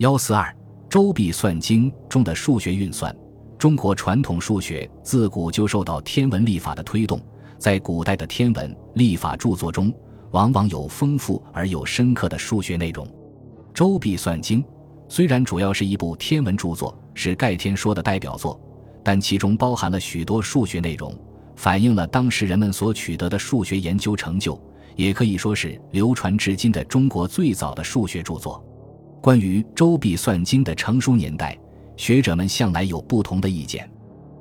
幺四二《周髀算经》中的数学运算。中国传统数学自古就受到天文历法的推动，在古代的天文历法著作中，往往有丰富而又深刻的数学内容。《周髀算经》虽然主要是一部天文著作，是盖天说的代表作，但其中包含了许多数学内容，反映了当时人们所取得的数学研究成就，也可以说是流传至今的中国最早的数学著作。关于《周髀算经》的成书年代，学者们向来有不同的意见。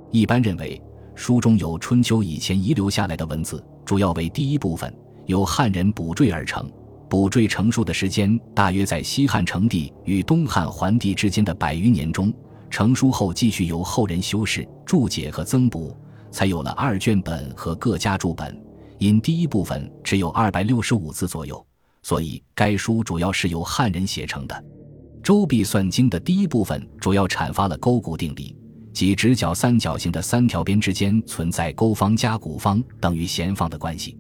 一般认为，书中有春秋以前遗留下来的文字，主要为第一部分，由汉人补缀而成。补缀成书的时间大约在西汉成帝与东汉桓帝之间的百余年中。成书后，继续由后人修饰、注解和增补，才有了二卷本和各家注本。因第一部分只有二百六十五字左右。所以，该书主要是由汉人写成的。《周髀算经》的第一部分主要阐发了勾股定理，即直角三角形的三条边之间存在勾方加股方等于弦方的关系。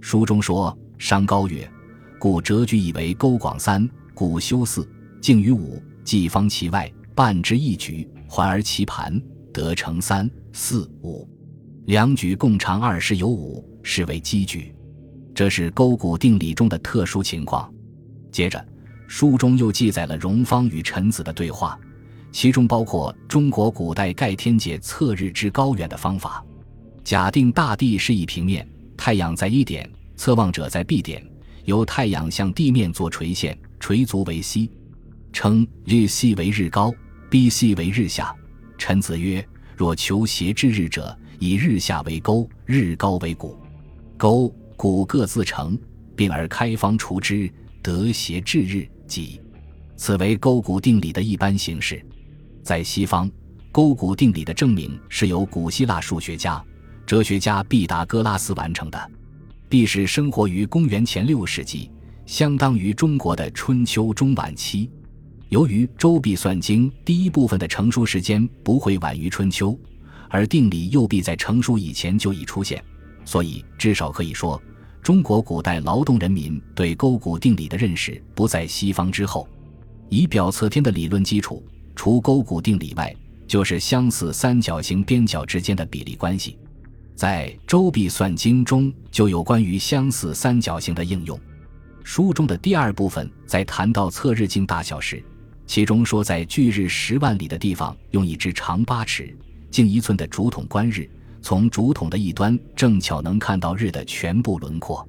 书中说：“商高曰，故折矩以为勾广三，股修四，径于五，既方其外，半之一局，环而其盘，得成三四五。两举共长二十有五，是为基矩。”这是勾股定理中的特殊情况。接着，书中又记载了荣方与臣子的对话，其中包括中国古代盖天解测日之高远的方法。假定大地是一平面，太阳在一点，测望者在 B 点，由太阳向地面做垂线，垂足为 C，称日 C 为日高，B C 为日下。臣子曰：若求斜之日者，以日下为勾，日高为谷，勾。故各自成，并而开方除之，得斜至日即。此为勾股定理的一般形式。在西方，勾股定理的证明是由古希腊数学家、哲学家毕达哥拉斯完成的。毕是生活于公元前六世纪，相当于中国的春秋中晚期。由于《周髀算经》第一部分的成书时间不会晚于春秋，而定理又必在成书以前就已出现。所以，至少可以说，中国古代劳动人民对勾股定理的认识不在西方之后。以表测天的理论基础，除勾股定理外，就是相似三角形边角之间的比例关系。在《周髀算经》中就有关于相似三角形的应用。书中的第二部分在谈到测日径大小时，其中说，在距日十万里的地方，用一支长八尺、径一寸的竹筒观日。从竹筒的一端正巧能看到日的全部轮廓，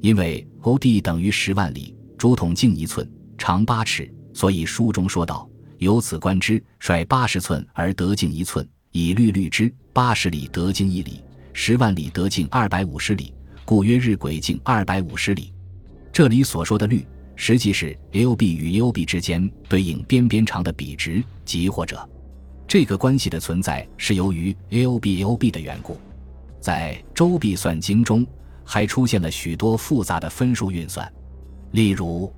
因为欧地等于十万里，竹筒径一寸，长八尺，所以书中说道：“由此观之，率八十寸而得径一寸，以律律之，八十里得径一里，十万里得径二百五十里，故曰日轨径二百五十里。”这里所说的律，实际是 AOB 与 AOB 之间对应边边长的比值，即或者。这个关系的存在是由于 AOB/AOB 的缘故，在《周髀算经》中还出现了许多复杂的分数运算，例如，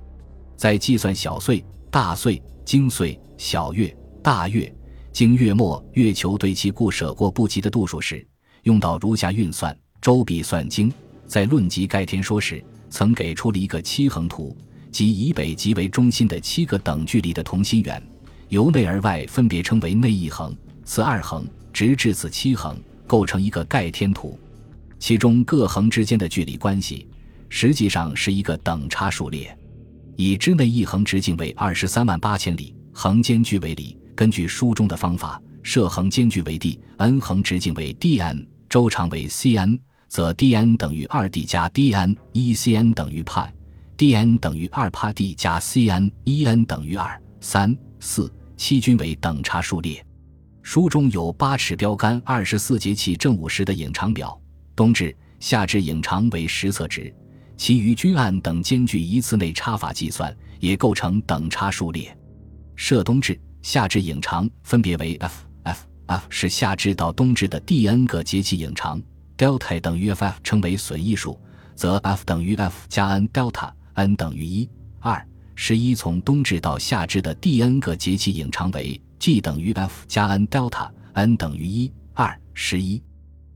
在计算小岁、大岁、经岁、小月、大月、经月末月球对其故舍过不及的度数时，用到如下运算。《周髀算经》在论及盖天说时，曾给出了一个七横图，即以北极为中心的七个等距离的同心圆。由内而外分别称为内一横、次二横，直至此七横，构成一个盖天图。其中各横之间的距离关系，实际上是一个等差数列。已知内一横直径为二十三万八千里，横间距为里。根据书中的方法，设横间距为 d，n 横直径为 dn，周长为 cn，则 dn 等于二 d 加 dn 一 cn 等于派，dn 等于二帕 d 加 cn 一 n 等于二三四。七均为等差数列，书中有八尺标杆二十四节气正午时的影长表，冬至、夏至影长为实测值，其余均按等间距一次内差法计算，也构成等差数列。设冬至、夏至影长分别为 f f f 是夏至到冬至的第 n 个节气影长，delta 等于 f f 称为损益数，则 f 等于 f 加 n delta，n 等于一二。十一从冬至到夏至的第 n 个节气影长为 G 等于 F 加 n delta，n 等于一二十一，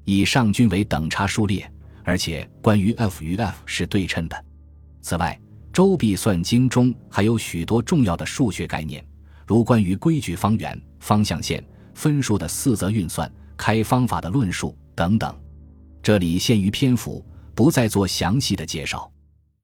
以上均为等差数列，而且关于 F 与 F 是对称的。此外，《周髀算经》中还有许多重要的数学概念，如关于规矩方圆、方向线、分数的四则运算、开方法的论述等等。这里限于篇幅，不再做详细的介绍。